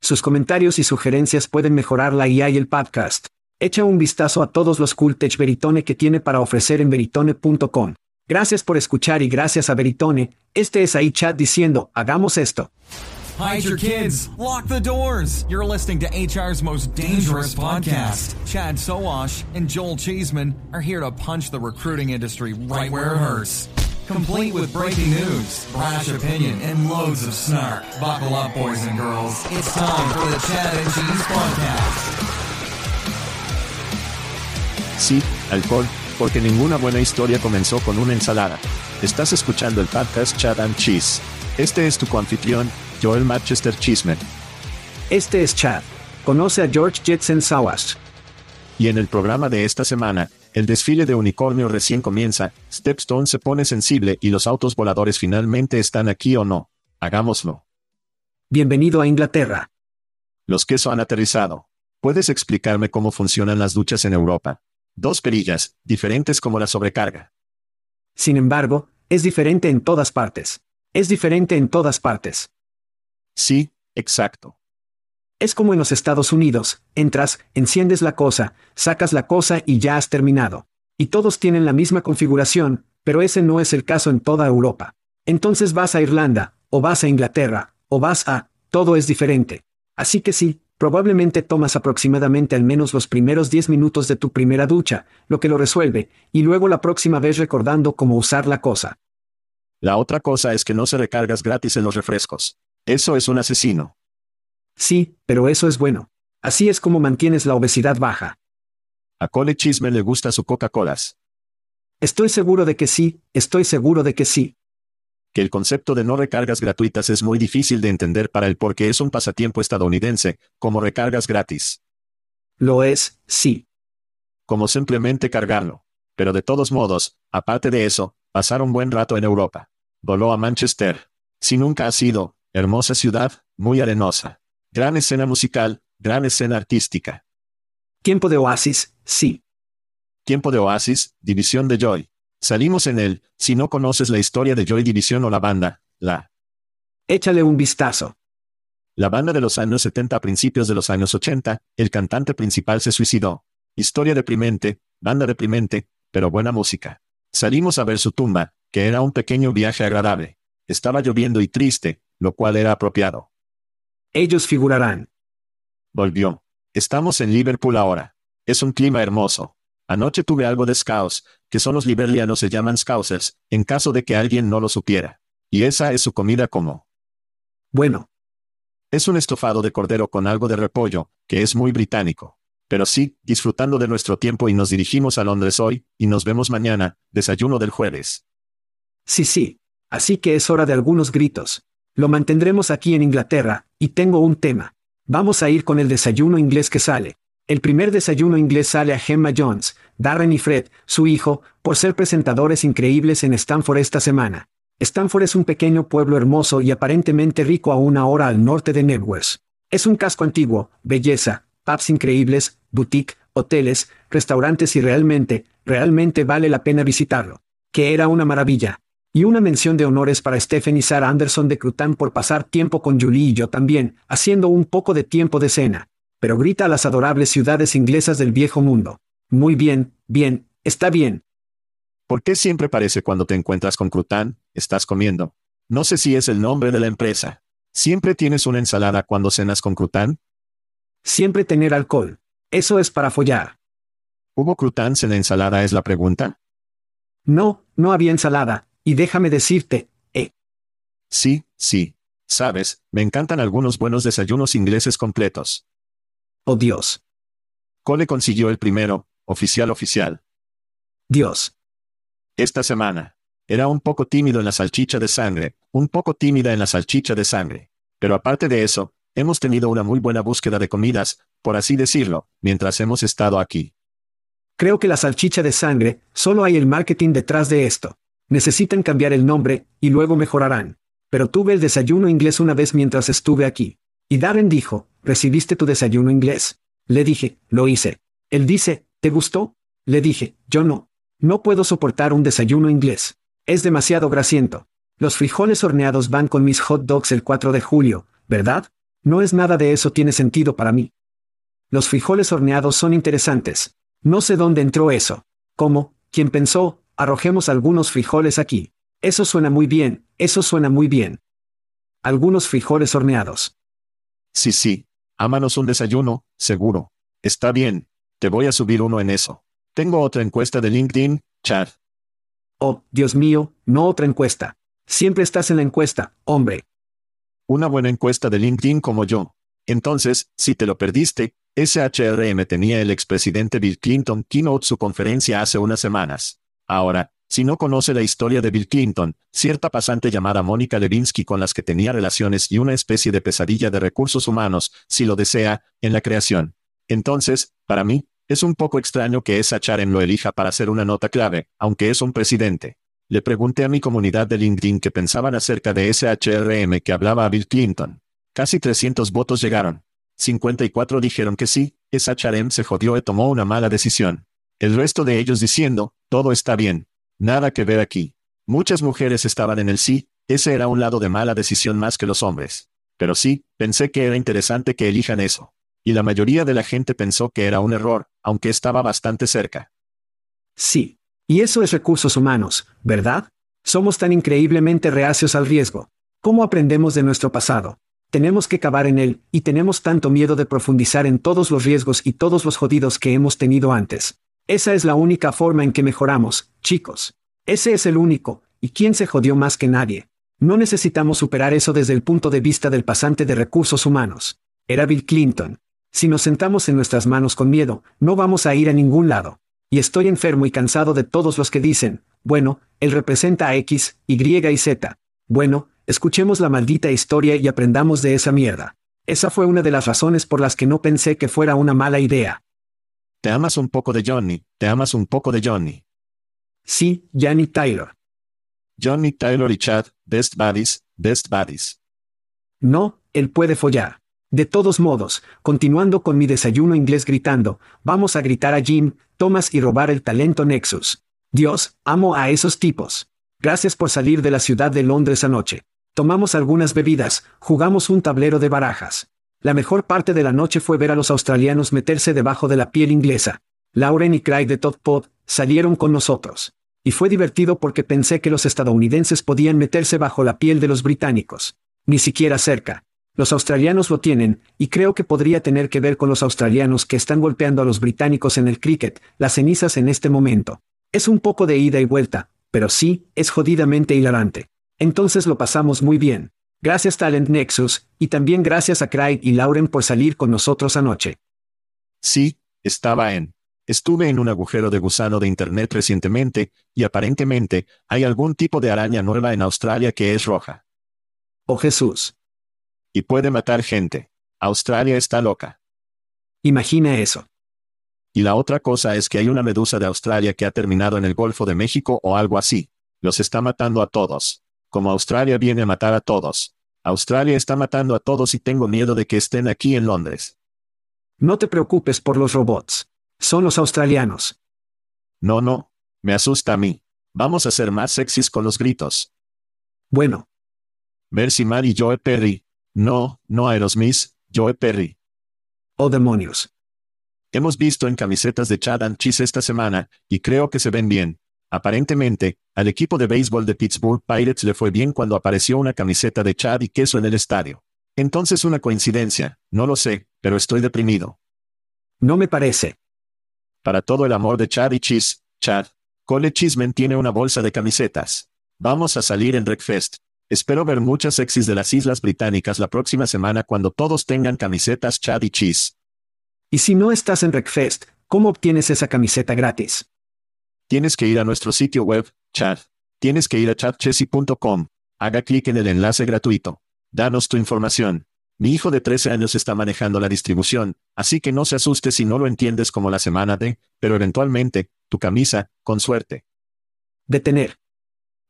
Sus comentarios y sugerencias pueden mejorar la IA y el podcast. Echa un vistazo a todos los cool tech Veritone que tiene para ofrecer en veritone.com. Gracias por escuchar y gracias a Veritone, este es ahí chat diciendo, hagamos esto. Hide your kids. Lock the doors. You're listening to HR's most dangerous podcast. Chad Sowash and Joel Cheeseman are here to punch the recruiting industry right where it hurts. Complete with breaking news, brash opinion, and loads of snark. Buckle up, boys and girls. It's time for the Chad and Cheese Podcast. Sí, alcohol, porque ninguna buena historia comenzó con una ensalada. Estás escuchando el podcast Chad and Cheese. Este es tu anfitrión, Joel Manchester Chisman. Este es Chad. Conoce a George Jetson Sawas. Y en el programa de esta semana, el desfile de unicornio recién comienza, Stepstone se pone sensible y los autos voladores finalmente están aquí o no. Hagámoslo. Bienvenido a Inglaterra. Los queso han aterrizado. ¿Puedes explicarme cómo funcionan las duchas en Europa? Dos perillas, diferentes como la sobrecarga. Sin embargo, es diferente en todas partes. Es diferente en todas partes. Sí, exacto. Es como en los Estados Unidos, entras, enciendes la cosa, sacas la cosa y ya has terminado. Y todos tienen la misma configuración, pero ese no es el caso en toda Europa. Entonces vas a Irlanda, o vas a Inglaterra, o vas a... todo es diferente. Así que sí, probablemente tomas aproximadamente al menos los primeros 10 minutos de tu primera ducha, lo que lo resuelve, y luego la próxima vez recordando cómo usar la cosa. La otra cosa es que no se recargas gratis en los refrescos. Eso es un asesino. Sí, pero eso es bueno. Así es como mantienes la obesidad baja. A Cole Chisme le gusta su Coca-Colas. Estoy seguro de que sí, estoy seguro de que sí. Que el concepto de no recargas gratuitas es muy difícil de entender para él porque es un pasatiempo estadounidense, como recargas gratis. Lo es, sí. Como simplemente cargarlo. Pero de todos modos, aparte de eso, pasar un buen rato en Europa. Voló a Manchester. Si nunca ha sido, hermosa ciudad, muy arenosa. Gran escena musical, gran escena artística. Tiempo de Oasis, sí. Tiempo de Oasis, División de Joy. Salimos en él, si no conoces la historia de Joy División o la banda, la. Échale un vistazo. La banda de los años 70 a principios de los años 80, el cantante principal se suicidó. Historia deprimente, banda deprimente, pero buena música. Salimos a ver su tumba, que era un pequeño viaje agradable. Estaba lloviendo y triste, lo cual era apropiado. Ellos figurarán. Volvió. Estamos en Liverpool ahora. Es un clima hermoso. Anoche tuve algo de scouts, que son los liberlianos se llaman scousers, en caso de que alguien no lo supiera. Y esa es su comida como. Bueno. Es un estofado de cordero con algo de repollo, que es muy británico. Pero sí, disfrutando de nuestro tiempo y nos dirigimos a Londres hoy, y nos vemos mañana, desayuno del jueves. Sí, sí. Así que es hora de algunos gritos. Lo mantendremos aquí en Inglaterra, y tengo un tema. Vamos a ir con el desayuno inglés que sale. El primer desayuno inglés sale a Gemma Jones, Darren y Fred, su hijo, por ser presentadores increíbles en Stanford esta semana. Stanford es un pequeño pueblo hermoso y aparentemente rico a una hora al norte de Networth. Es un casco antiguo, belleza, pubs increíbles, boutique, hoteles, restaurantes y realmente, realmente vale la pena visitarlo. Que era una maravilla. Y una mención de honores para Stephen y Sarah Anderson de Crutan por pasar tiempo con Julie y yo también, haciendo un poco de tiempo de cena. Pero grita a las adorables ciudades inglesas del viejo mundo. Muy bien, bien, está bien. ¿Por qué siempre parece cuando te encuentras con Crutan, estás comiendo? No sé si es el nombre de la empresa. ¿Siempre tienes una ensalada cuando cenas con Crutan? Siempre tener alcohol. Eso es para follar. ¿Hubo croutons en la ensalada es la pregunta? No, no había ensalada, y déjame decirte, eh. Sí, sí. Sabes, me encantan algunos buenos desayunos ingleses completos. Oh Dios. Cole consiguió el primero, oficial oficial. Dios. Esta semana. Era un poco tímido en la salchicha de sangre, un poco tímida en la salchicha de sangre. Pero aparte de eso, hemos tenido una muy buena búsqueda de comidas, por así decirlo, mientras hemos estado aquí. Creo que la salchicha de sangre, solo hay el marketing detrás de esto. Necesitan cambiar el nombre, y luego mejorarán. Pero tuve el desayuno inglés una vez mientras estuve aquí. Y Darren dijo, ¿recibiste tu desayuno inglés? Le dije, lo hice. Él dice, ¿te gustó? Le dije, yo no. No puedo soportar un desayuno inglés. Es demasiado grasiento. Los frijoles horneados van con mis hot dogs el 4 de julio, ¿verdad? No es nada de eso tiene sentido para mí. Los frijoles horneados son interesantes. No sé dónde entró eso. ¿Cómo? ¿Quién pensó? Arrojemos algunos frijoles aquí. Eso suena muy bien, eso suena muy bien. Algunos frijoles horneados. Sí, sí. Ámanos un desayuno, seguro. Está bien. Te voy a subir uno en eso. Tengo otra encuesta de LinkedIn, Chad. Oh, Dios mío, no otra encuesta. Siempre estás en la encuesta, hombre. Una buena encuesta de LinkedIn como yo. Entonces, si te lo perdiste, SHRM tenía el expresidente Bill Clinton keynote su conferencia hace unas semanas. Ahora, si no conoce la historia de Bill Clinton, cierta pasante llamada Mónica Levinsky con las que tenía relaciones y una especie de pesadilla de recursos humanos, si lo desea, en la creación. Entonces, para mí, es un poco extraño que esa Charen lo elija para ser una nota clave, aunque es un presidente. Le pregunté a mi comunidad de LinkedIn qué pensaban acerca de SHRM que hablaba a Bill Clinton. Casi 300 votos llegaron. 54 dijeron que sí, esa Charem se jodió y tomó una mala decisión. El resto de ellos diciendo, todo está bien. Nada que ver aquí. Muchas mujeres estaban en el sí, ese era un lado de mala decisión más que los hombres. Pero sí, pensé que era interesante que elijan eso. Y la mayoría de la gente pensó que era un error, aunque estaba bastante cerca. Sí. Y eso es recursos humanos, ¿verdad? Somos tan increíblemente reacios al riesgo. ¿Cómo aprendemos de nuestro pasado? Tenemos que cavar en él, y tenemos tanto miedo de profundizar en todos los riesgos y todos los jodidos que hemos tenido antes. Esa es la única forma en que mejoramos, chicos. Ese es el único, y quién se jodió más que nadie. No necesitamos superar eso desde el punto de vista del pasante de recursos humanos. Era Bill Clinton. Si nos sentamos en nuestras manos con miedo, no vamos a ir a ningún lado. Y estoy enfermo y cansado de todos los que dicen, bueno, él representa a X, Y y Z. Bueno, Escuchemos la maldita historia y aprendamos de esa mierda. Esa fue una de las razones por las que no pensé que fuera una mala idea. Te amas un poco de Johnny, te amas un poco de Johnny. Sí, Johnny Tyler. Johnny Tyler y Chad, best buddies, best buddies. No, él puede follar. De todos modos, continuando con mi desayuno inglés gritando, vamos a gritar a Jim, Thomas y robar el talento Nexus. Dios, amo a esos tipos. Gracias por salir de la ciudad de Londres anoche. Tomamos algunas bebidas, jugamos un tablero de barajas. La mejor parte de la noche fue ver a los australianos meterse debajo de la piel inglesa. Lauren y Craig de Todd Pod salieron con nosotros. Y fue divertido porque pensé que los estadounidenses podían meterse bajo la piel de los británicos. Ni siquiera cerca. Los australianos lo tienen, y creo que podría tener que ver con los australianos que están golpeando a los británicos en el cricket, las cenizas en este momento. Es un poco de ida y vuelta, pero sí, es jodidamente hilarante. Entonces lo pasamos muy bien. Gracias Talent Nexus, y también gracias a Craig y Lauren por salir con nosotros anoche. Sí, estaba en. Estuve en un agujero de gusano de Internet recientemente, y aparentemente, hay algún tipo de araña nueva en Australia que es roja. Oh Jesús. Y puede matar gente. Australia está loca. Imagina eso. Y la otra cosa es que hay una medusa de Australia que ha terminado en el Golfo de México o algo así. Los está matando a todos como Australia viene a matar a todos. Australia está matando a todos y tengo miedo de que estén aquí en Londres. No te preocupes por los robots. Son los australianos. No, no. Me asusta a mí. Vamos a ser más sexys con los gritos. Bueno, Mercy Mar y Joe Perry. No, no Aerosmith, Joe Perry. oh demonios. Hemos visto en camisetas de Chad and Cheese esta semana, y creo que se ven bien. Aparentemente, al equipo de béisbol de Pittsburgh Pirates le fue bien cuando apareció una camiseta de Chad y queso en el estadio. Entonces una coincidencia, no lo sé, pero estoy deprimido. No me parece. Para todo el amor de Chad y Cheese, Chad, Cole Cheeseman tiene una bolsa de camisetas. Vamos a salir en Wreckfest. Espero ver muchas sexys de las Islas Británicas la próxima semana cuando todos tengan camisetas Chad y Cheese. Y si no estás en Wreckfest, ¿cómo obtienes esa camiseta gratis? Tienes que ir a nuestro sitio web, Chad. Tienes que ir a chatchessy.com. Haga clic en el enlace gratuito. Danos tu información. Mi hijo de 13 años está manejando la distribución, así que no se asuste si no lo entiendes como la semana de, pero eventualmente, tu camisa, con suerte. Detener.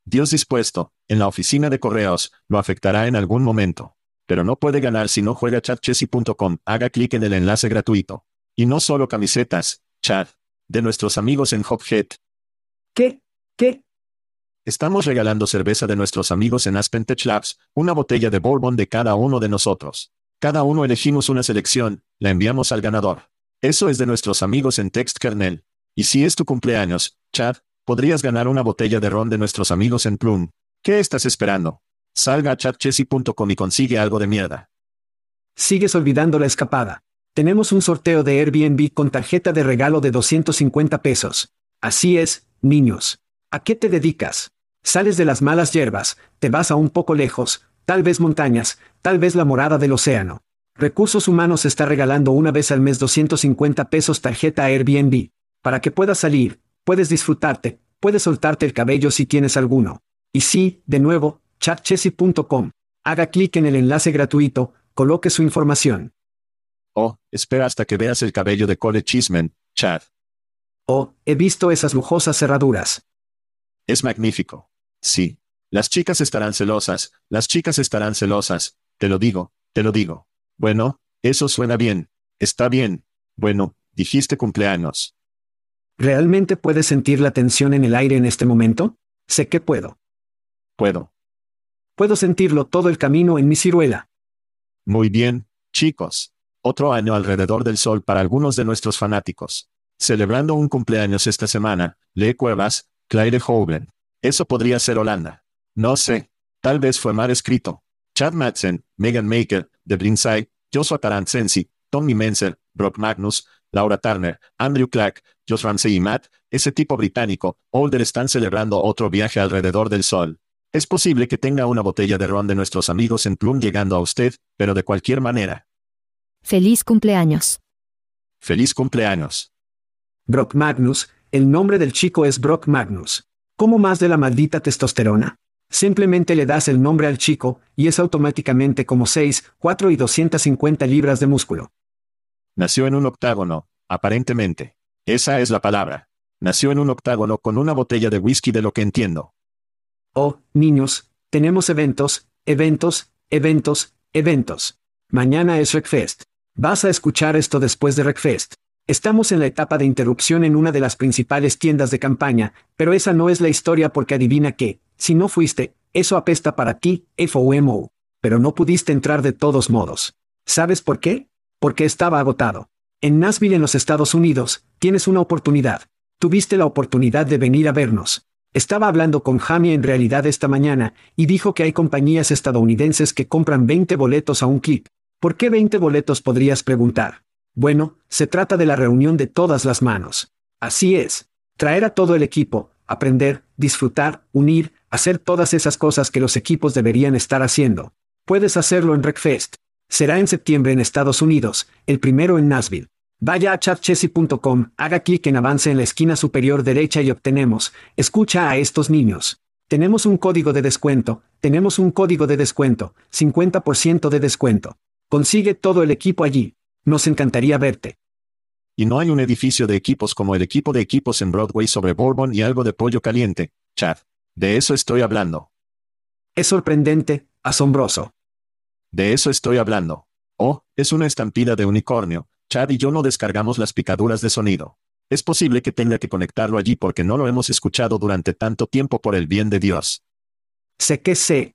Dios dispuesto, en la oficina de correos, lo afectará en algún momento. Pero no puede ganar si no juega chatchessy.com. Haga clic en el enlace gratuito. Y no solo camisetas, chat. De nuestros amigos en Hophead. ¿Qué? ¿Qué? Estamos regalando cerveza de nuestros amigos en Aspen Tech Labs, una botella de bourbon de cada uno de nosotros. Cada uno elegimos una selección, la enviamos al ganador. Eso es de nuestros amigos en Text Kernel. Y si es tu cumpleaños, Chad, podrías ganar una botella de ron de nuestros amigos en Plum. ¿Qué estás esperando? Salga a chatchessy.com y consigue algo de mierda. Sigues olvidando la escapada. Tenemos un sorteo de Airbnb con tarjeta de regalo de 250 pesos. Así es, niños. ¿A qué te dedicas? Sales de las malas hierbas, te vas a un poco lejos, tal vez montañas, tal vez la morada del océano. Recursos Humanos está regalando una vez al mes 250 pesos tarjeta Airbnb. Para que puedas salir, puedes disfrutarte, puedes soltarte el cabello si tienes alguno. Y sí, de nuevo, chatchessy.com. Haga clic en el enlace gratuito, coloque su información. Oh, espera hasta que veas el cabello de Cole Cheeseman, Chad. Oh, he visto esas lujosas cerraduras. Es magnífico. Sí. Las chicas estarán celosas, las chicas estarán celosas, te lo digo, te lo digo. Bueno, eso suena bien. Está bien. Bueno, dijiste cumpleaños. ¿Realmente puedes sentir la tensión en el aire en este momento? Sé que puedo. Puedo. Puedo sentirlo todo el camino en mi ciruela. Muy bien, chicos. Otro año alrededor del sol para algunos de nuestros fanáticos. Celebrando un cumpleaños esta semana, Lee Cuevas, Claire Hoven. Eso podría ser Holanda. No sé. Tal vez fue mal escrito. Chad Madsen, Megan Maker, The Brinside, Joshua Taransensi, Tommy Menzer, Brock Magnus, Laura Turner, Andrew Clark, Josh Ramsey y Matt, ese tipo británico, Older están celebrando otro viaje alrededor del sol. Es posible que tenga una botella de ron de nuestros amigos en Plum llegando a usted, pero de cualquier manera. Feliz cumpleaños. Feliz cumpleaños. Brock Magnus, el nombre del chico es Brock Magnus. ¿Cómo más de la maldita testosterona? Simplemente le das el nombre al chico, y es automáticamente como 6, 4 y 250 libras de músculo. Nació en un octágono, aparentemente. Esa es la palabra. Nació en un octágono con una botella de whisky de lo que entiendo. Oh, niños, tenemos eventos, eventos, eventos, eventos. Mañana es Wreckfest. Vas a escuchar esto después de Wreckfest. Estamos en la etapa de interrupción en una de las principales tiendas de campaña, pero esa no es la historia porque adivina que, si no fuiste, eso apesta para ti, FOMO. Pero no pudiste entrar de todos modos. ¿Sabes por qué? Porque estaba agotado. En Nashville en los Estados Unidos, tienes una oportunidad. Tuviste la oportunidad de venir a vernos. Estaba hablando con Jamie en realidad esta mañana, y dijo que hay compañías estadounidenses que compran 20 boletos a un clip. ¿Por qué 20 boletos podrías preguntar? Bueno, se trata de la reunión de todas las manos. Así es. Traer a todo el equipo, aprender, disfrutar, unir, hacer todas esas cosas que los equipos deberían estar haciendo. Puedes hacerlo en Wreckfest. Será en septiembre en Estados Unidos, el primero en Nashville. Vaya a chatchessy.com, haga clic en avance en la esquina superior derecha y obtenemos, escucha a estos niños. Tenemos un código de descuento, tenemos un código de descuento, 50% de descuento. Consigue todo el equipo allí. Nos encantaría verte. Y no hay un edificio de equipos como el equipo de equipos en Broadway sobre Bourbon y algo de pollo caliente, Chad. De eso estoy hablando. Es sorprendente, asombroso. De eso estoy hablando. Oh, es una estampida de unicornio, Chad y yo no descargamos las picaduras de sonido. Es posible que tenga que conectarlo allí porque no lo hemos escuchado durante tanto tiempo por el bien de Dios. Sé que sé.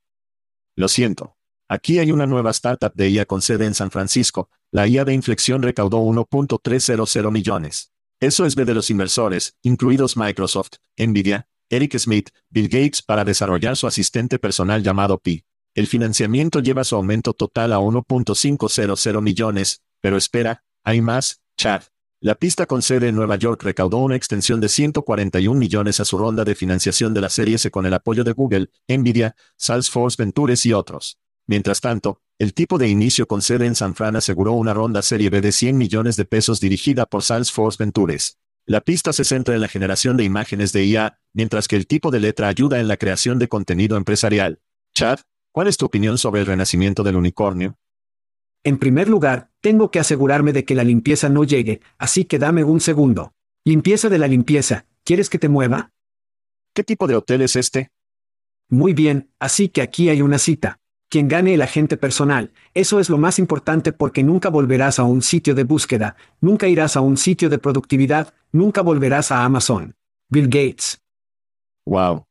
Lo siento. Aquí hay una nueva startup de IA con sede en San Francisco. La IA de inflexión recaudó 1.300 millones. Eso es B de los inversores, incluidos Microsoft, Nvidia, Eric Smith, Bill Gates para desarrollar su asistente personal llamado Pi. El financiamiento lleva su aumento total a 1.500 millones, pero espera, hay más, Chad. La pista con sede en Nueva York recaudó una extensión de 141 millones a su ronda de financiación de la serie S con el apoyo de Google, Nvidia, Salesforce Ventures y otros. Mientras tanto, el tipo de inicio con sede en San Fran aseguró una ronda serie B de 100 millones de pesos dirigida por Salesforce Ventures. La pista se centra en la generación de imágenes de IA, mientras que el tipo de letra ayuda en la creación de contenido empresarial. Chad, ¿cuál es tu opinión sobre el renacimiento del unicornio? En primer lugar, tengo que asegurarme de que la limpieza no llegue, así que dame un segundo. Limpieza de la limpieza, ¿quieres que te mueva? ¿Qué tipo de hotel es este? Muy bien, así que aquí hay una cita. Quien gane el agente personal, eso es lo más importante porque nunca volverás a un sitio de búsqueda, nunca irás a un sitio de productividad, nunca volverás a Amazon. Bill Gates. Wow.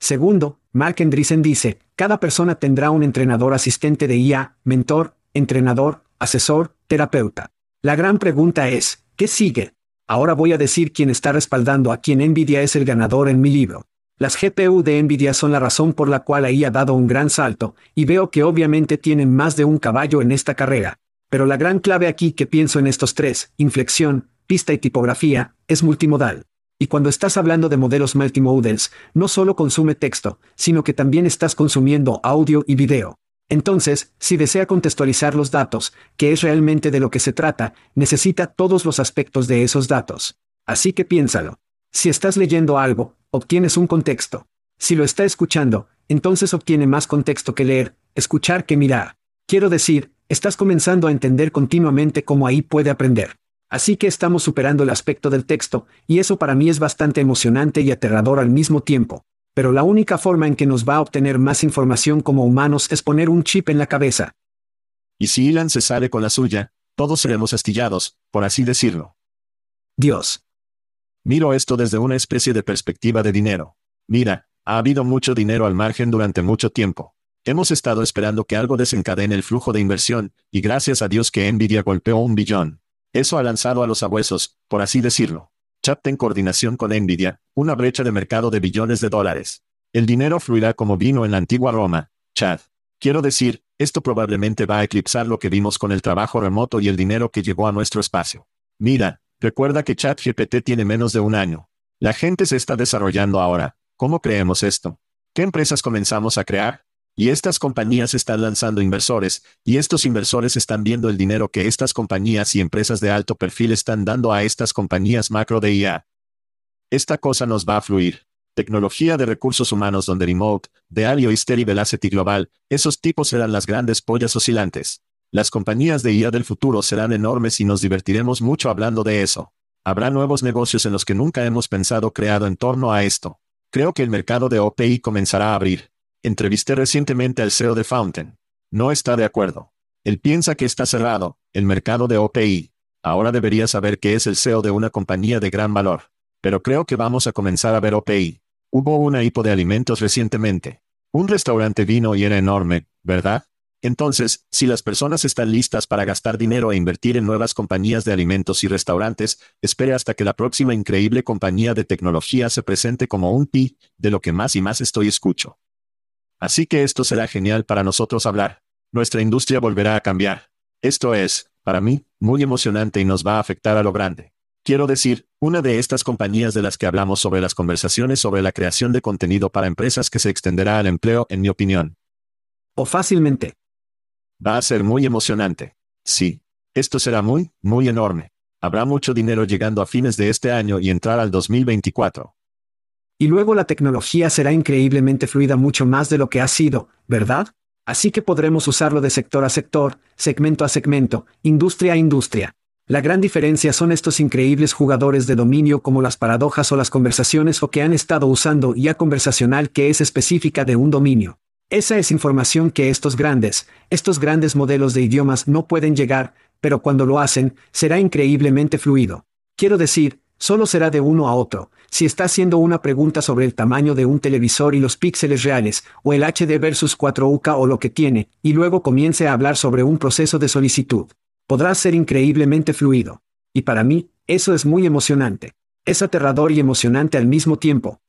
Segundo, Mark Andreessen dice, cada persona tendrá un entrenador asistente de IA, mentor, entrenador, asesor, terapeuta. La gran pregunta es, ¿qué sigue? Ahora voy a decir quién está respaldando a quien Nvidia es el ganador en mi libro. Las GPU de Nvidia son la razón por la cual ahí ha dado un gran salto, y veo que obviamente tienen más de un caballo en esta carrera. Pero la gran clave aquí que pienso en estos tres, inflexión, pista y tipografía, es multimodal. Y cuando estás hablando de modelos multimodals, no solo consume texto, sino que también estás consumiendo audio y video. Entonces, si desea contextualizar los datos, que es realmente de lo que se trata, necesita todos los aspectos de esos datos. Así que piénsalo. Si estás leyendo algo, obtienes un contexto. Si lo está escuchando, entonces obtiene más contexto que leer, escuchar que mirar. Quiero decir, estás comenzando a entender continuamente cómo ahí puede aprender. Así que estamos superando el aspecto del texto, y eso para mí es bastante emocionante y aterrador al mismo tiempo pero la única forma en que nos va a obtener más información como humanos es poner un chip en la cabeza. Y si Elon se sale con la suya, todos seremos astillados, por así decirlo. Dios. Miro esto desde una especie de perspectiva de dinero. Mira, ha habido mucho dinero al margen durante mucho tiempo. Hemos estado esperando que algo desencadene el flujo de inversión, y gracias a Dios que Nvidia golpeó un billón. Eso ha lanzado a los abuesos, por así decirlo. Chat en coordinación con Nvidia, una brecha de mercado de billones de dólares. El dinero fluirá como vino en la antigua Roma. Chad. Quiero decir, esto probablemente va a eclipsar lo que vimos con el trabajo remoto y el dinero que llegó a nuestro espacio. Mira, recuerda que ChatGPT tiene menos de un año. La gente se está desarrollando ahora. ¿Cómo creemos esto? ¿Qué empresas comenzamos a crear? Y estas compañías están lanzando inversores, y estos inversores están viendo el dinero que estas compañías y empresas de alto perfil están dando a estas compañías macro de IA. Esta cosa nos va a fluir. Tecnología de recursos humanos donde Remote, de Alio y Velocity Global, esos tipos serán las grandes pollas oscilantes. Las compañías de IA del futuro serán enormes y nos divertiremos mucho hablando de eso. Habrá nuevos negocios en los que nunca hemos pensado creado en torno a esto. Creo que el mercado de OPI comenzará a abrir. Entrevisté recientemente al CEO de Fountain. No está de acuerdo. Él piensa que está cerrado, el mercado de OPI. Ahora debería saber que es el CEO de una compañía de gran valor. Pero creo que vamos a comenzar a ver OPI. Hubo una hipo de alimentos recientemente. Un restaurante vino y era enorme, ¿verdad? Entonces, si las personas están listas para gastar dinero e invertir en nuevas compañías de alimentos y restaurantes, espere hasta que la próxima increíble compañía de tecnología se presente como un pi, de lo que más y más estoy escucho. Así que esto será genial para nosotros hablar. Nuestra industria volverá a cambiar. Esto es, para mí, muy emocionante y nos va a afectar a lo grande. Quiero decir, una de estas compañías de las que hablamos sobre las conversaciones sobre la creación de contenido para empresas que se extenderá al empleo, en mi opinión. O fácilmente. Va a ser muy emocionante. Sí. Esto será muy, muy enorme. Habrá mucho dinero llegando a fines de este año y entrar al 2024. Y luego la tecnología será increíblemente fluida mucho más de lo que ha sido, ¿verdad? Así que podremos usarlo de sector a sector, segmento a segmento, industria a industria. La gran diferencia son estos increíbles jugadores de dominio como las paradojas o las conversaciones o que han estado usando IA conversacional que es específica de un dominio. Esa es información que estos grandes, estos grandes modelos de idiomas no pueden llegar, pero cuando lo hacen, será increíblemente fluido. Quiero decir, solo será de uno a otro. Si está haciendo una pregunta sobre el tamaño de un televisor y los píxeles reales, o el HD versus 4UK o lo que tiene, y luego comience a hablar sobre un proceso de solicitud, podrá ser increíblemente fluido. Y para mí, eso es muy emocionante. Es aterrador y emocionante al mismo tiempo.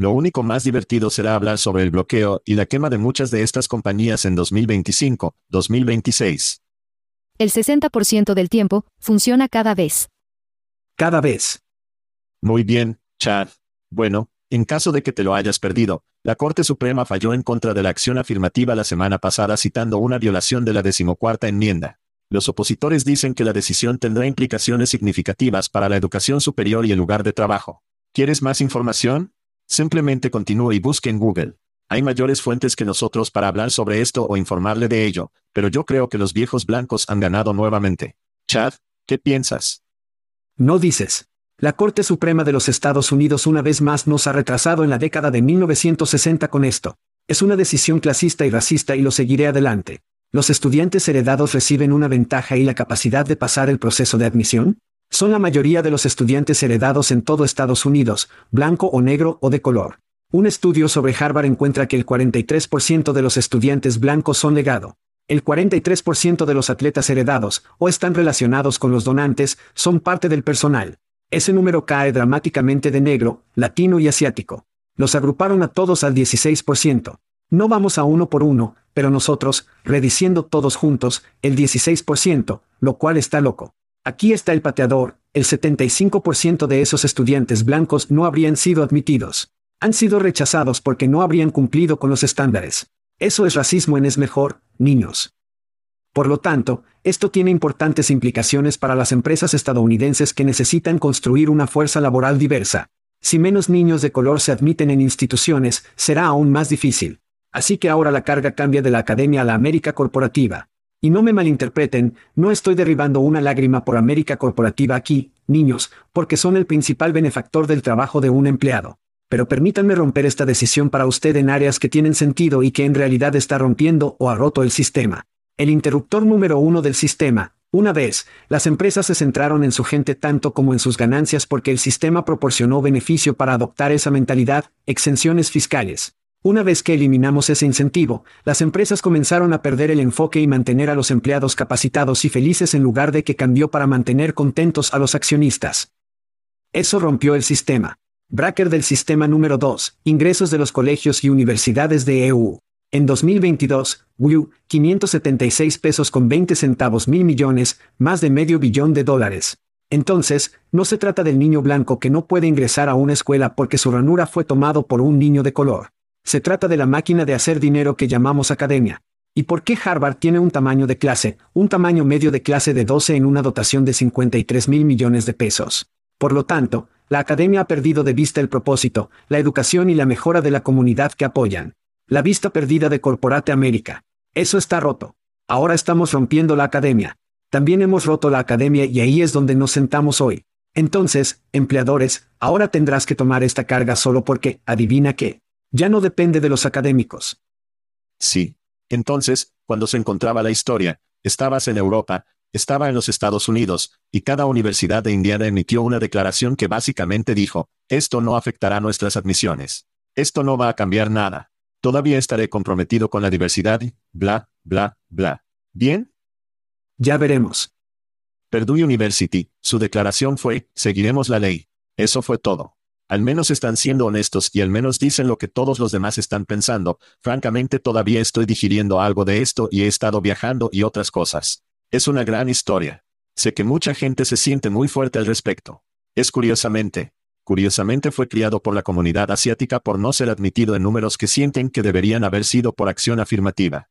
Lo único más divertido será hablar sobre el bloqueo y la quema de muchas de estas compañías en 2025, 2026. El 60% del tiempo, funciona cada vez. Cada vez. Muy bien, Chad. Bueno, en caso de que te lo hayas perdido, la Corte Suprema falló en contra de la acción afirmativa la semana pasada citando una violación de la decimocuarta enmienda. Los opositores dicen que la decisión tendrá implicaciones significativas para la educación superior y el lugar de trabajo. ¿Quieres más información? Simplemente continúe y busque en Google. Hay mayores fuentes que nosotros para hablar sobre esto o informarle de ello, pero yo creo que los viejos blancos han ganado nuevamente. Chad, ¿qué piensas? No dices. La Corte Suprema de los Estados Unidos una vez más nos ha retrasado en la década de 1960 con esto. Es una decisión clasista y racista y lo seguiré adelante. ¿Los estudiantes heredados reciben una ventaja y la capacidad de pasar el proceso de admisión? Son la mayoría de los estudiantes heredados en todo Estados Unidos, blanco o negro o de color. Un estudio sobre Harvard encuentra que el 43% de los estudiantes blancos son legado. El 43% de los atletas heredados, o están relacionados con los donantes, son parte del personal. Ese número cae dramáticamente de negro, latino y asiático. Los agruparon a todos al 16%. No vamos a uno por uno, pero nosotros, rediciendo todos juntos, el 16%, lo cual está loco. Aquí está el pateador, el 75% de esos estudiantes blancos no habrían sido admitidos. Han sido rechazados porque no habrían cumplido con los estándares. Eso es racismo en es mejor, niños. Por lo tanto, esto tiene importantes implicaciones para las empresas estadounidenses que necesitan construir una fuerza laboral diversa. Si menos niños de color se admiten en instituciones, será aún más difícil. Así que ahora la carga cambia de la academia a la América corporativa. Y no me malinterpreten, no estoy derribando una lágrima por América Corporativa aquí, niños, porque son el principal benefactor del trabajo de un empleado. Pero permítanme romper esta decisión para usted en áreas que tienen sentido y que en realidad está rompiendo o ha roto el sistema. El interruptor número uno del sistema, una vez, las empresas se centraron en su gente tanto como en sus ganancias porque el sistema proporcionó beneficio para adoptar esa mentalidad, exenciones fiscales. Una vez que eliminamos ese incentivo, las empresas comenzaron a perder el enfoque y mantener a los empleados capacitados y felices en lugar de que cambió para mantener contentos a los accionistas. Eso rompió el sistema. Bracker del sistema número 2, ingresos de los colegios y universidades de EU. En 2022, WU, 576 pesos con 20 centavos mil millones, más de medio billón de dólares. Entonces, no se trata del niño blanco que no puede ingresar a una escuela porque su ranura fue tomado por un niño de color. Se trata de la máquina de hacer dinero que llamamos academia. ¿Y por qué Harvard tiene un tamaño de clase, un tamaño medio de clase de 12 en una dotación de 53 mil millones de pesos? Por lo tanto, la academia ha perdido de vista el propósito, la educación y la mejora de la comunidad que apoyan. La vista perdida de Corporate América. Eso está roto. Ahora estamos rompiendo la academia. También hemos roto la academia y ahí es donde nos sentamos hoy. Entonces, empleadores, ahora tendrás que tomar esta carga solo porque, adivina qué, ya no depende de los académicos. Sí. Entonces, cuando se encontraba la historia, estabas en Europa, estaba en los Estados Unidos, y cada universidad de Indiana emitió una declaración que básicamente dijo, esto no afectará nuestras admisiones. Esto no va a cambiar nada. Todavía estaré comprometido con la diversidad y, bla, bla, bla. ¿Bien? Ya veremos. Purdue University, su declaración fue, seguiremos la ley. Eso fue todo. Al menos están siendo honestos y al menos dicen lo que todos los demás están pensando. Francamente todavía estoy digiriendo algo de esto y he estado viajando y otras cosas. Es una gran historia. Sé que mucha gente se siente muy fuerte al respecto. Es curiosamente. Curiosamente fue criado por la comunidad asiática por no ser admitido en números que sienten que deberían haber sido por acción afirmativa.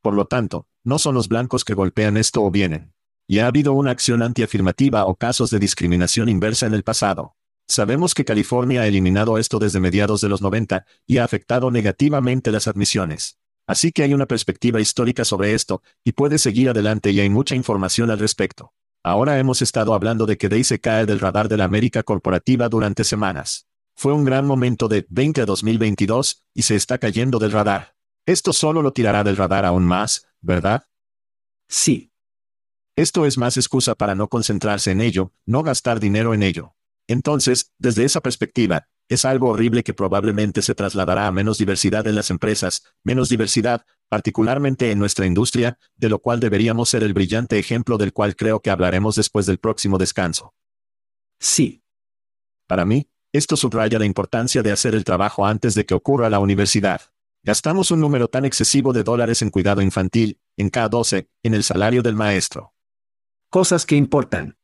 Por lo tanto, no son los blancos que golpean esto o vienen. Y ha habido una acción antiafirmativa o casos de discriminación inversa en el pasado. Sabemos que California ha eliminado esto desde mediados de los 90 y ha afectado negativamente las admisiones. Así que hay una perspectiva histórica sobre esto, y puede seguir adelante y hay mucha información al respecto. Ahora hemos estado hablando de que Day se cae del radar de la América corporativa durante semanas. Fue un gran momento de 20 a 2022, y se está cayendo del radar. Esto solo lo tirará del radar aún más, ¿verdad? Sí. Esto es más excusa para no concentrarse en ello, no gastar dinero en ello. Entonces, desde esa perspectiva, es algo horrible que probablemente se trasladará a menos diversidad en las empresas, menos diversidad, particularmente en nuestra industria, de lo cual deberíamos ser el brillante ejemplo del cual creo que hablaremos después del próximo descanso. Sí. Para mí, esto subraya la importancia de hacer el trabajo antes de que ocurra la universidad. Gastamos un número tan excesivo de dólares en cuidado infantil, en K12, en el salario del maestro. Cosas que importan.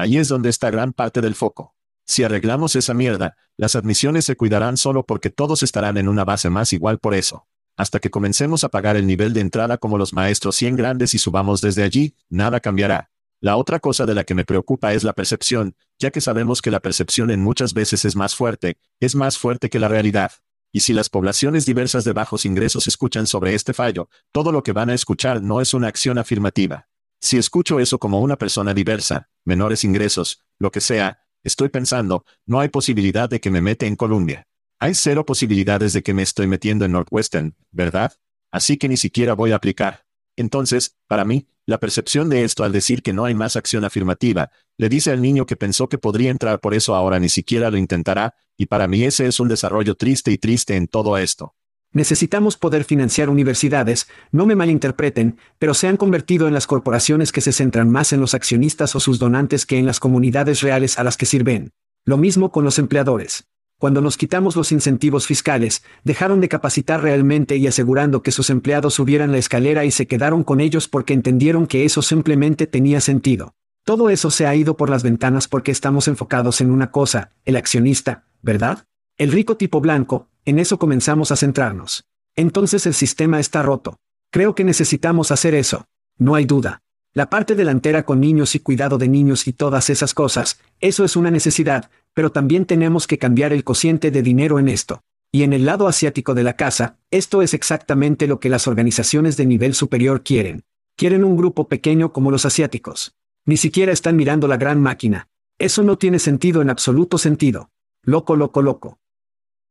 Ahí es donde está gran parte del foco. Si arreglamos esa mierda, las admisiones se cuidarán solo porque todos estarán en una base más igual por eso. Hasta que comencemos a pagar el nivel de entrada como los maestros 100 grandes y subamos desde allí, nada cambiará. La otra cosa de la que me preocupa es la percepción, ya que sabemos que la percepción en muchas veces es más fuerte, es más fuerte que la realidad. Y si las poblaciones diversas de bajos ingresos escuchan sobre este fallo, todo lo que van a escuchar no es una acción afirmativa. Si escucho eso como una persona diversa, menores ingresos, lo que sea, Estoy pensando, no hay posibilidad de que me mete en Columbia. Hay cero posibilidades de que me estoy metiendo en Northwestern, ¿verdad? Así que ni siquiera voy a aplicar. Entonces, para mí, la percepción de esto al decir que no hay más acción afirmativa, le dice al niño que pensó que podría entrar por eso ahora ni siquiera lo intentará, y para mí ese es un desarrollo triste y triste en todo esto. Necesitamos poder financiar universidades, no me malinterpreten, pero se han convertido en las corporaciones que se centran más en los accionistas o sus donantes que en las comunidades reales a las que sirven. Lo mismo con los empleadores. Cuando nos quitamos los incentivos fiscales, dejaron de capacitar realmente y asegurando que sus empleados subieran la escalera y se quedaron con ellos porque entendieron que eso simplemente tenía sentido. Todo eso se ha ido por las ventanas porque estamos enfocados en una cosa, el accionista, ¿verdad? El rico tipo blanco, en eso comenzamos a centrarnos. Entonces el sistema está roto. Creo que necesitamos hacer eso. No hay duda. La parte delantera con niños y cuidado de niños y todas esas cosas, eso es una necesidad, pero también tenemos que cambiar el cociente de dinero en esto. Y en el lado asiático de la casa, esto es exactamente lo que las organizaciones de nivel superior quieren. Quieren un grupo pequeño como los asiáticos. Ni siquiera están mirando la gran máquina. Eso no tiene sentido en absoluto sentido. Loco, loco, loco.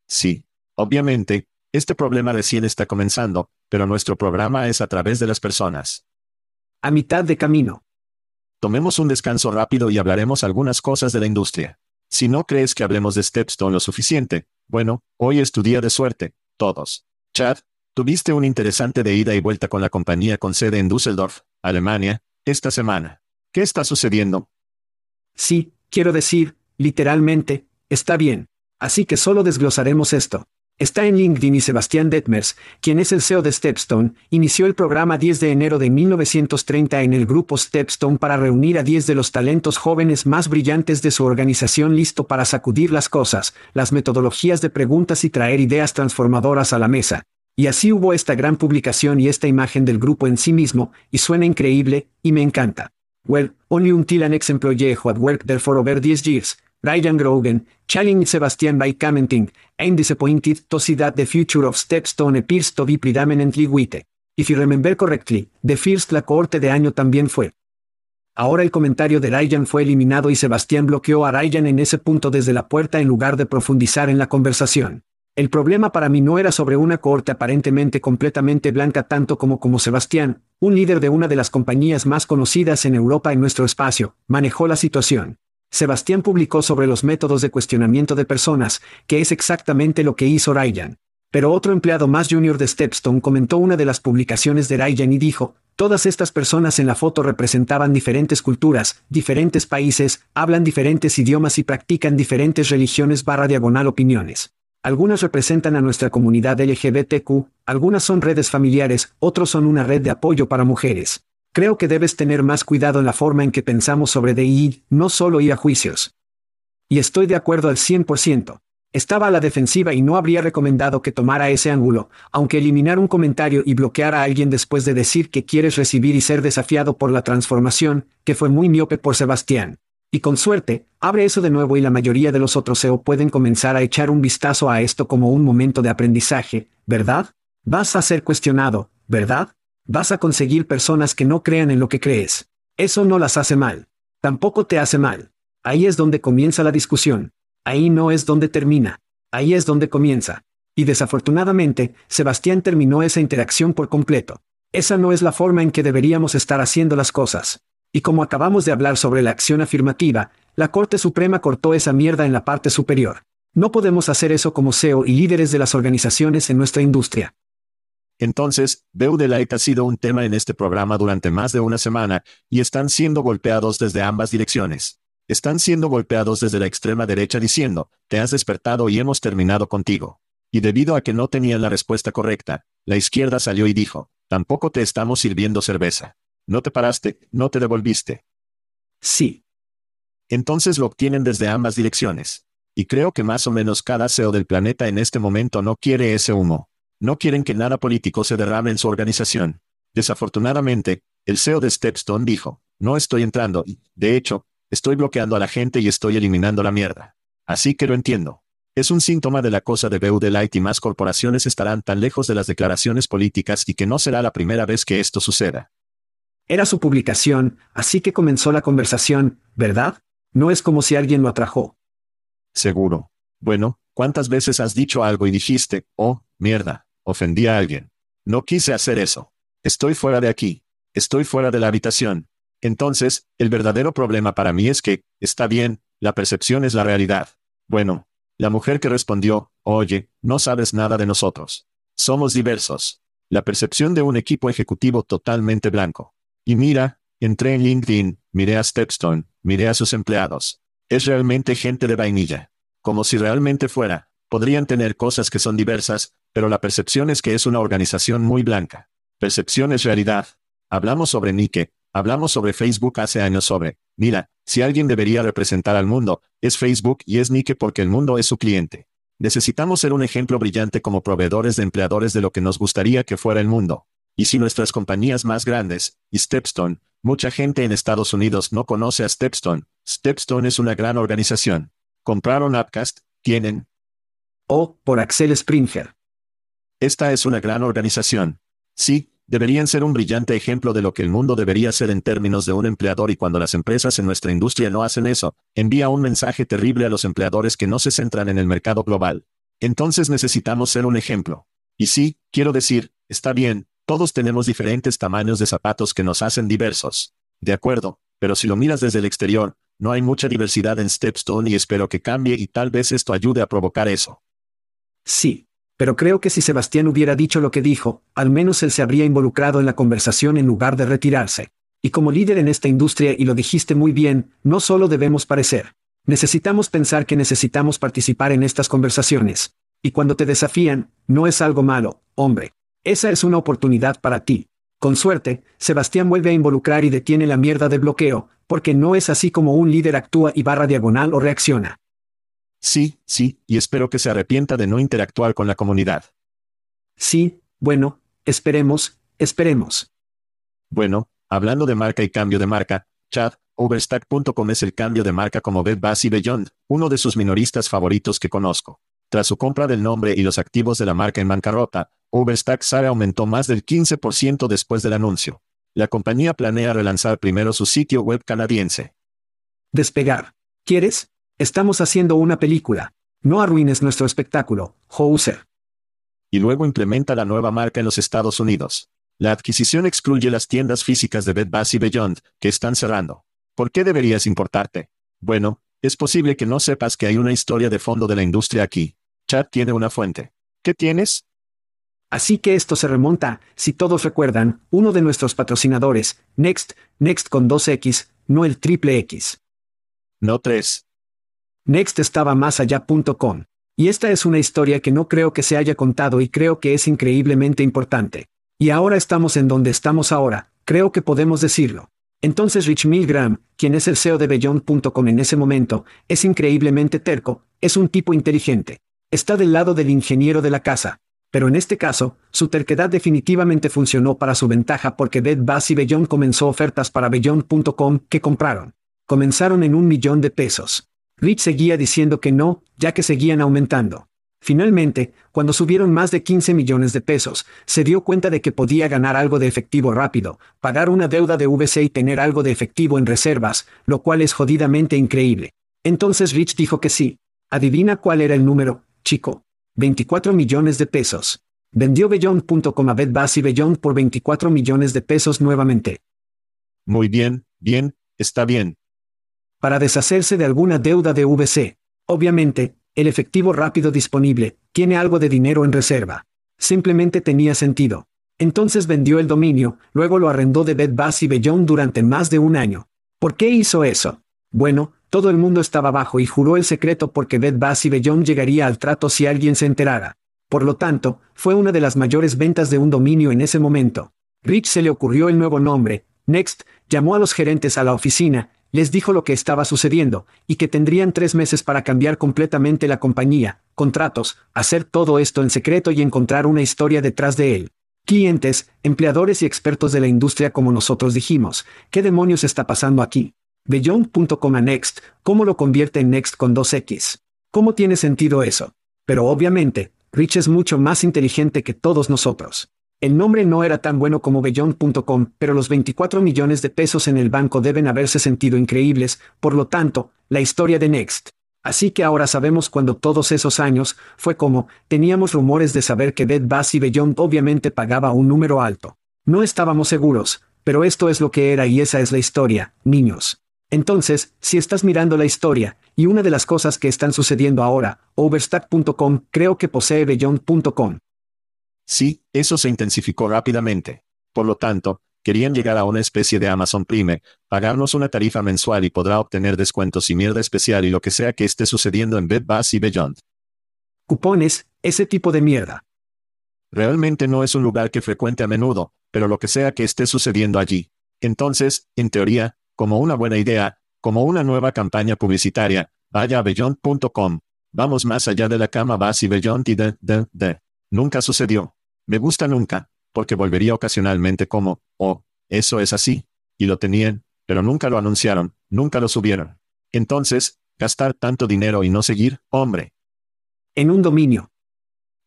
Sí. Obviamente, este problema recién está comenzando, pero nuestro programa es a través de las personas. A mitad de camino. Tomemos un descanso rápido y hablaremos algunas cosas de la industria. Si no crees que hablemos de Stepstone lo suficiente, bueno, hoy es tu día de suerte, todos. Chad, tuviste un interesante de ida y vuelta con la compañía con sede en Düsseldorf, Alemania, esta semana. ¿Qué está sucediendo? Sí, quiero decir, literalmente, está bien. Así que solo desglosaremos esto. Está en LinkedIn y Sebastián Detmers, quien es el CEO de Stepstone, inició el programa 10 de enero de 1930 en el grupo Stepstone para reunir a 10 de los talentos jóvenes más brillantes de su organización listo para sacudir las cosas, las metodologías de preguntas y traer ideas transformadoras a la mesa. Y así hubo esta gran publicación y esta imagen del grupo en sí mismo, y suena increíble, y me encanta. Well, only until an ex-employee who had worked there for over 10 years, Ryan Grogan, challenged Sebastian by commenting, I'm disappointed to see that the future of Stepstone appears to be predominantly white. If you remember correctly, the first la cohorte de año también fue. Ahora el comentario de Ryan fue eliminado y Sebastián bloqueó a Ryan en ese punto desde la puerta en lugar de profundizar en la conversación. El problema para mí no era sobre una cohorte aparentemente completamente blanca tanto como como Sebastián, un líder de una de las compañías más conocidas en Europa en nuestro espacio, manejó la situación. Sebastián publicó sobre los métodos de cuestionamiento de personas, que es exactamente lo que hizo Ryan. Pero otro empleado más junior de Stepstone comentó una de las publicaciones de Ryan y dijo, todas estas personas en la foto representaban diferentes culturas, diferentes países, hablan diferentes idiomas y practican diferentes religiones barra diagonal opiniones. Algunas representan a nuestra comunidad LGBTQ, algunas son redes familiares, otros son una red de apoyo para mujeres. Creo que debes tener más cuidado en la forma en que pensamos sobre DI, no solo ir a juicios. Y estoy de acuerdo al 100%. Estaba a la defensiva y no habría recomendado que tomara ese ángulo, aunque eliminar un comentario y bloquear a alguien después de decir que quieres recibir y ser desafiado por la transformación, que fue muy miope por Sebastián. Y con suerte, abre eso de nuevo y la mayoría de los otros SEO pueden comenzar a echar un vistazo a esto como un momento de aprendizaje, ¿verdad? Vas a ser cuestionado, ¿verdad? Vas a conseguir personas que no crean en lo que crees. Eso no las hace mal. Tampoco te hace mal. Ahí es donde comienza la discusión. Ahí no es donde termina. Ahí es donde comienza. Y desafortunadamente, Sebastián terminó esa interacción por completo. Esa no es la forma en que deberíamos estar haciendo las cosas. Y como acabamos de hablar sobre la acción afirmativa, la Corte Suprema cortó esa mierda en la parte superior. No podemos hacer eso como CEO y líderes de las organizaciones en nuestra industria. Entonces, Light ha sido un tema en este programa durante más de una semana, y están siendo golpeados desde ambas direcciones. Están siendo golpeados desde la extrema derecha diciendo, te has despertado y hemos terminado contigo. Y debido a que no tenían la respuesta correcta, la izquierda salió y dijo, tampoco te estamos sirviendo cerveza. No te paraste, no te devolviste. Sí. Entonces lo obtienen desde ambas direcciones. Y creo que más o menos cada CEO del planeta en este momento no quiere ese humo. No quieren que nada político se derrame en su organización. Desafortunadamente, el CEO de Stepstone dijo, no estoy entrando y, de hecho, estoy bloqueando a la gente y estoy eliminando la mierda. Así que lo entiendo. Es un síntoma de la cosa de Light y más corporaciones estarán tan lejos de las declaraciones políticas y que no será la primera vez que esto suceda. Era su publicación, así que comenzó la conversación, ¿verdad? No es como si alguien lo atrajo. Seguro. Bueno, ¿cuántas veces has dicho algo y dijiste, oh, mierda, Ofendí a alguien. No quise hacer eso. Estoy fuera de aquí. Estoy fuera de la habitación. Entonces, el verdadero problema para mí es que, está bien, la percepción es la realidad. Bueno, la mujer que respondió, oye, no sabes nada de nosotros. Somos diversos. La percepción de un equipo ejecutivo totalmente blanco. Y mira, entré en LinkedIn, miré a Stepstone, miré a sus empleados. Es realmente gente de vainilla. Como si realmente fuera, podrían tener cosas que son diversas, pero la percepción es que es una organización muy blanca. Percepción es realidad. Hablamos sobre Nike, hablamos sobre Facebook hace años sobre, mira, si alguien debería representar al mundo, es Facebook y es Nike porque el mundo es su cliente. Necesitamos ser un ejemplo brillante como proveedores de empleadores de lo que nos gustaría que fuera el mundo. Y si nuestras compañías más grandes, y Stepstone, mucha gente en Estados Unidos no conoce a Stepstone, Stepstone es una gran organización. Compraron Appcast, tienen. O, por Axel Springer. Esta es una gran organización. Sí, deberían ser un brillante ejemplo de lo que el mundo debería ser en términos de un empleador y cuando las empresas en nuestra industria no hacen eso, envía un mensaje terrible a los empleadores que no se centran en el mercado global. Entonces necesitamos ser un ejemplo. Y sí, quiero decir, está bien, todos tenemos diferentes tamaños de zapatos que nos hacen diversos. De acuerdo, pero si lo miras desde el exterior, no hay mucha diversidad en Stepstone y espero que cambie y tal vez esto ayude a provocar eso. Sí, pero creo que si Sebastián hubiera dicho lo que dijo, al menos él se habría involucrado en la conversación en lugar de retirarse. Y como líder en esta industria, y lo dijiste muy bien, no solo debemos parecer. Necesitamos pensar que necesitamos participar en estas conversaciones. Y cuando te desafían, no es algo malo, hombre. Esa es una oportunidad para ti. Con suerte, Sebastián vuelve a involucrar y detiene la mierda de bloqueo, porque no es así como un líder actúa y barra diagonal o reacciona. Sí, sí, y espero que se arrepienta de no interactuar con la comunidad. Sí, bueno, esperemos, esperemos. Bueno, hablando de marca y cambio de marca, Chad, Overstack.com es el cambio de marca como Bed Bath y Beyond, uno de sus minoristas favoritos que conozco. Tras su compra del nombre y los activos de la marca en bancarrota, Overstack Sara aumentó más del 15% después del anuncio. La compañía planea relanzar primero su sitio web canadiense. Despegar. ¿Quieres? Estamos haciendo una película. No arruines nuestro espectáculo, Houser. Y luego implementa la nueva marca en los Estados Unidos. La adquisición excluye las tiendas físicas de Bed Bath y Beyond, que están cerrando. ¿Por qué deberías importarte? Bueno, es posible que no sepas que hay una historia de fondo de la industria aquí. Chad tiene una fuente. ¿Qué tienes? Así que esto se remonta, si todos recuerdan, uno de nuestros patrocinadores, Next, Next con 2X, no el triple X. No 3. Next estaba más allá.com. Y esta es una historia que no creo que se haya contado y creo que es increíblemente importante. Y ahora estamos en donde estamos ahora, creo que podemos decirlo. Entonces Rich Milgram, quien es el CEO de Beyond.com en ese momento, es increíblemente terco, es un tipo inteligente. Está del lado del ingeniero de la casa. Pero en este caso, su terquedad definitivamente funcionó para su ventaja porque Bed Bath y Beyond comenzó ofertas para Beyond.com que compraron. Comenzaron en un millón de pesos. Rich seguía diciendo que no, ya que seguían aumentando. Finalmente, cuando subieron más de 15 millones de pesos, se dio cuenta de que podía ganar algo de efectivo rápido, pagar una deuda de VC y tener algo de efectivo en reservas, lo cual es jodidamente increíble. Entonces Rich dijo que sí. Adivina cuál era el número, chico. 24 millones de pesos. Vendió Beyond.com a Bed y Beyond por 24 millones de pesos nuevamente. Muy bien, bien, está bien. Para deshacerse de alguna deuda de VC. Obviamente, el efectivo rápido disponible, tiene algo de dinero en reserva. Simplemente tenía sentido. Entonces vendió el dominio, luego lo arrendó de Bed Bath y Beyond durante más de un año. ¿Por qué hizo eso? Bueno, todo el mundo estaba abajo y juró el secreto porque Bed Bath y Beyond llegaría al trato si alguien se enterara. Por lo tanto, fue una de las mayores ventas de un dominio en ese momento. Rich se le ocurrió el nuevo nombre, Next, llamó a los gerentes a la oficina, les dijo lo que estaba sucediendo, y que tendrían tres meses para cambiar completamente la compañía, contratos, hacer todo esto en secreto y encontrar una historia detrás de él. Clientes, empleadores y expertos de la industria como nosotros dijimos, ¿qué demonios está pasando aquí? Beyond.com a Next, ¿cómo lo convierte en Next con 2X? ¿Cómo tiene sentido eso? Pero obviamente, Rich es mucho más inteligente que todos nosotros. El nombre no era tan bueno como Beyond.com, pero los 24 millones de pesos en el banco deben haberse sentido increíbles, por lo tanto, la historia de Next. Así que ahora sabemos cuando todos esos años, fue como, teníamos rumores de saber que Bed Bath y Beyond obviamente pagaba un número alto. No estábamos seguros, pero esto es lo que era y esa es la historia, niños. Entonces, si estás mirando la historia, y una de las cosas que están sucediendo ahora, Overstack.com creo que posee Beyond.com. Sí, eso se intensificó rápidamente. Por lo tanto, querían llegar a una especie de Amazon Prime, pagarnos una tarifa mensual y podrá obtener descuentos y mierda especial y lo que sea que esté sucediendo en Bed Bath y Beyond. Cupones, ese tipo de mierda. Realmente no es un lugar que frecuente a menudo, pero lo que sea que esté sucediendo allí. Entonces, en teoría, como una buena idea, como una nueva campaña publicitaria, vaya a beyond.com. Vamos más allá de la cama Bass y Beyond y de, de, de. Nunca sucedió. Me gusta nunca, porque volvería ocasionalmente como, oh, eso es así. Y lo tenían, pero nunca lo anunciaron, nunca lo subieron. Entonces, gastar tanto dinero y no seguir, hombre. En un dominio.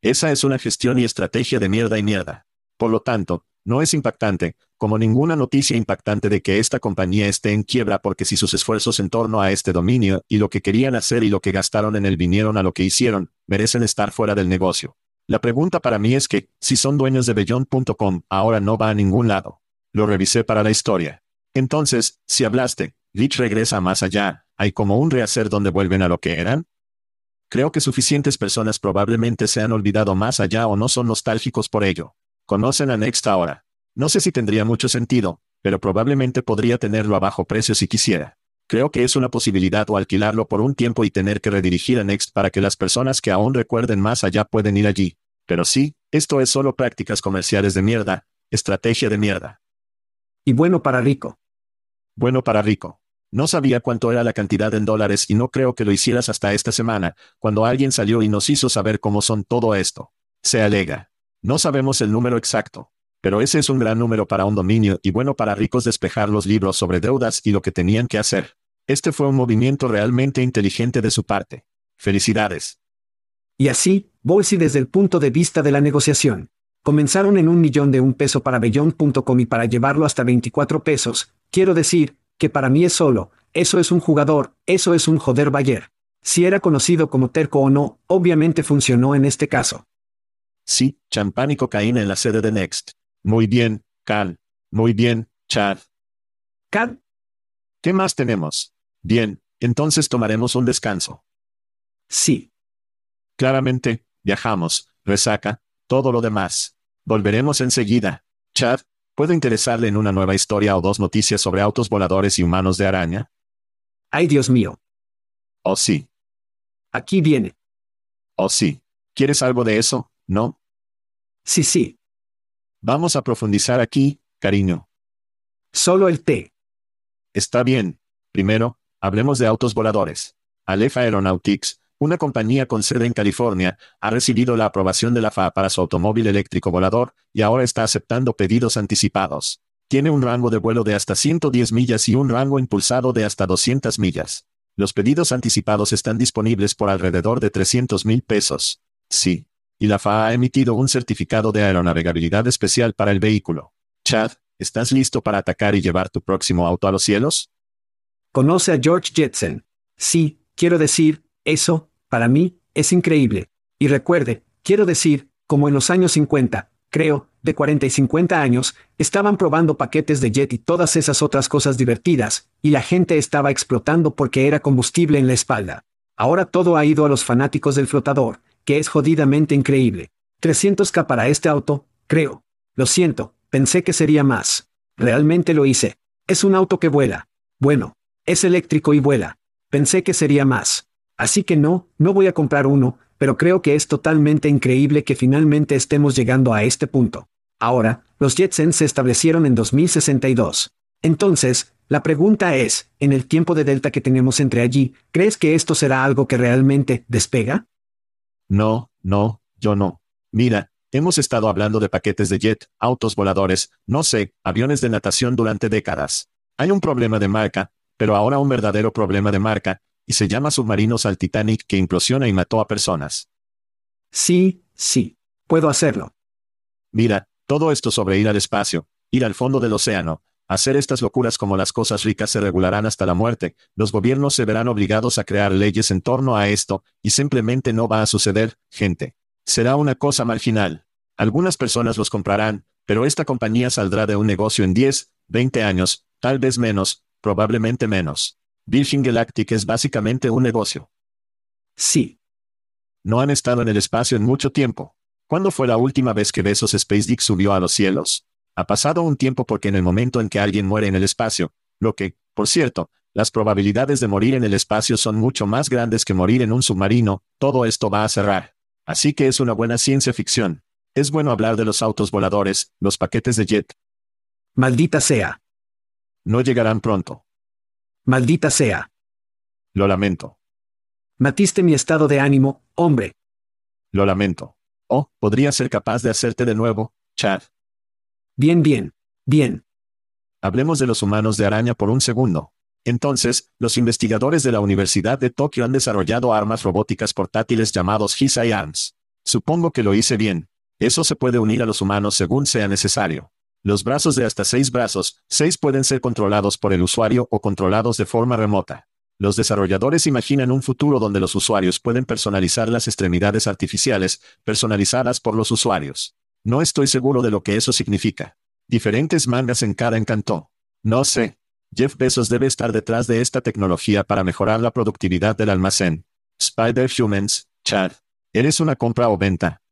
Esa es una gestión y estrategia de mierda y mierda. Por lo tanto, no es impactante, como ninguna noticia impactante de que esta compañía esté en quiebra porque si sus esfuerzos en torno a este dominio y lo que querían hacer y lo que gastaron en él vinieron a lo que hicieron, merecen estar fuera del negocio. La pregunta para mí es que, si son dueños de Beyond.com, ahora no va a ningún lado. Lo revisé para la historia. Entonces, si hablaste, Rich regresa más allá, ¿hay como un rehacer donde vuelven a lo que eran? Creo que suficientes personas probablemente se han olvidado más allá o no son nostálgicos por ello. Conocen a Next ahora. No sé si tendría mucho sentido, pero probablemente podría tenerlo a bajo precio si quisiera. Creo que es una posibilidad o alquilarlo por un tiempo y tener que redirigir a Next para que las personas que aún recuerden más allá pueden ir allí. Pero sí, esto es solo prácticas comerciales de mierda, estrategia de mierda. Y bueno para Rico. Bueno para Rico. No sabía cuánto era la cantidad en dólares y no creo que lo hicieras hasta esta semana, cuando alguien salió y nos hizo saber cómo son todo esto. Se alega. No sabemos el número exacto. Pero ese es un gran número para un dominio y bueno para ricos despejar los libros sobre deudas y lo que tenían que hacer. Este fue un movimiento realmente inteligente de su parte. Felicidades. Y así, Bolsi desde el punto de vista de la negociación. Comenzaron en un millón de un peso para Beyond.com y para llevarlo hasta 24 pesos, quiero decir, que para mí es solo, eso es un jugador, eso es un joder Bayer. Si era conocido como terco o no, obviamente funcionó en este caso. Sí, champán y cocaína en la sede de Next. Muy bien, Cal. Muy bien, Chad. Cal. ¿Qué más tenemos? Bien, entonces tomaremos un descanso. Sí. Claramente, viajamos, resaca, todo lo demás. Volveremos enseguida. Chad, ¿Puedo interesarle en una nueva historia o dos noticias sobre autos voladores y humanos de araña? Ay, Dios mío. Oh, sí. Aquí viene. Oh, sí. ¿Quieres algo de eso? ¿No? Sí, sí. Vamos a profundizar aquí, cariño. Solo el té. Está bien. Primero, hablemos de autos voladores. Aleph Aeronautics, una compañía con sede en California, ha recibido la aprobación de la FAA para su automóvil eléctrico volador, y ahora está aceptando pedidos anticipados. Tiene un rango de vuelo de hasta 110 millas y un rango impulsado de hasta 200 millas. Los pedidos anticipados están disponibles por alrededor de 300 mil pesos. Sí. Y la FAA ha emitido un certificado de aeronavegabilidad especial para el vehículo. Chad, ¿estás listo para atacar y llevar tu próximo auto a los cielos? Conoce a George Jetson. Sí, quiero decir, eso, para mí, es increíble. Y recuerde, quiero decir, como en los años 50, creo, de 40 y 50 años, estaban probando paquetes de jet y todas esas otras cosas divertidas, y la gente estaba explotando porque era combustible en la espalda. Ahora todo ha ido a los fanáticos del flotador, que es jodidamente increíble. 300k para este auto, creo. Lo siento, pensé que sería más. Realmente lo hice. Es un auto que vuela. Bueno, es eléctrico y vuela. Pensé que sería más. Así que no, no voy a comprar uno, pero creo que es totalmente increíble que finalmente estemos llegando a este punto. Ahora, los Jetsons se establecieron en 2062. Entonces, la pregunta es, en el tiempo de delta que tenemos entre allí, ¿crees que esto será algo que realmente despega? No, no, yo no. Mira, hemos estado hablando de paquetes de jet, autos voladores, no sé, aviones de natación durante décadas. Hay un problema de marca, pero ahora un verdadero problema de marca, y se llama submarinos al Titanic que implosiona y mató a personas. Sí, sí. Puedo hacerlo. Mira, todo esto sobre ir al espacio, ir al fondo del océano, hacer estas locuras como las cosas ricas se regularán hasta la muerte, los gobiernos se verán obligados a crear leyes en torno a esto, y simplemente no va a suceder, gente. Será una cosa marginal. Algunas personas los comprarán, pero esta compañía saldrá de un negocio en 10, 20 años, tal vez menos, probablemente menos. Virgin Galactic es básicamente un negocio. Sí. No han estado en el espacio en mucho tiempo. ¿Cuándo fue la última vez que Besos SpaceX subió a los cielos? Ha pasado un tiempo porque en el momento en que alguien muere en el espacio, lo que, por cierto, las probabilidades de morir en el espacio son mucho más grandes que morir en un submarino, todo esto va a cerrar. Así que es una buena ciencia ficción. Es bueno hablar de los autos voladores, los paquetes de jet. Maldita sea. No llegarán pronto. Maldita sea. Lo lamento. Matiste mi estado de ánimo, hombre. Lo lamento. Oh, podría ser capaz de hacerte de nuevo, Chad. Bien, bien. Bien. Hablemos de los humanos de araña por un segundo. Entonces, los investigadores de la Universidad de Tokio han desarrollado armas robóticas portátiles llamados Hisai Arms. Supongo que lo hice bien. Eso se puede unir a los humanos según sea necesario. Los brazos de hasta seis brazos, seis pueden ser controlados por el usuario o controlados de forma remota. Los desarrolladores imaginan un futuro donde los usuarios pueden personalizar las extremidades artificiales, personalizadas por los usuarios. No estoy seguro de lo que eso significa. Diferentes mangas en cada encanto. No sé. Jeff Bezos debe estar detrás de esta tecnología para mejorar la productividad del almacén. Spider Humans, Chad. ¿Eres una compra o venta?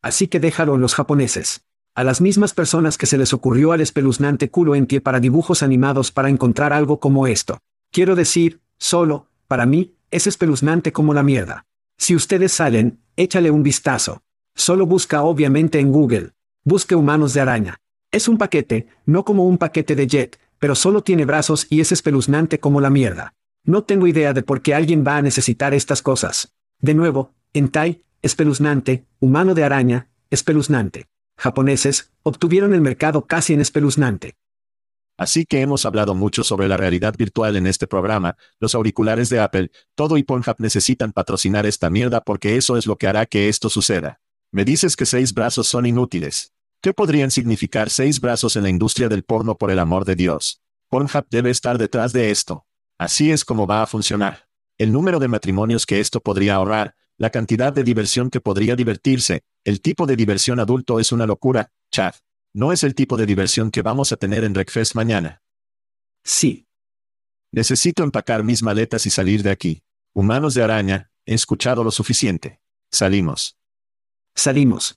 Así que déjalo en los japoneses a las mismas personas que se les ocurrió al espeluznante culo en pie para dibujos animados para encontrar algo como esto. Quiero decir, solo, para mí, es espeluznante como la mierda. Si ustedes salen, échale un vistazo. Solo busca obviamente en Google. Busque humanos de araña. Es un paquete, no como un paquete de jet, pero solo tiene brazos y es espeluznante como la mierda. No tengo idea de por qué alguien va a necesitar estas cosas. De nuevo, en Tai, espeluznante, humano de araña, espeluznante japoneses, obtuvieron el mercado casi en espeluznante. Así que hemos hablado mucho sobre la realidad virtual en este programa, los auriculares de Apple, todo y Pornhub necesitan patrocinar esta mierda porque eso es lo que hará que esto suceda. Me dices que seis brazos son inútiles. ¿Qué podrían significar seis brazos en la industria del porno por el amor de Dios? Pornhub debe estar detrás de esto. Así es como va a funcionar. El número de matrimonios que esto podría ahorrar, la cantidad de diversión que podría divertirse, el tipo de diversión adulto es una locura, Chad. No es el tipo de diversión que vamos a tener en Breakfast mañana. Sí. Necesito empacar mis maletas y salir de aquí. Humanos de araña, he escuchado lo suficiente. Salimos. Salimos.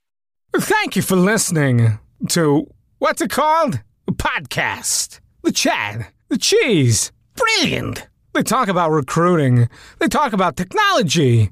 Thank you for listening to what's it called? A podcast. The Chad. The Cheese. Brilliant. They talk about recruiting. They talk about technology.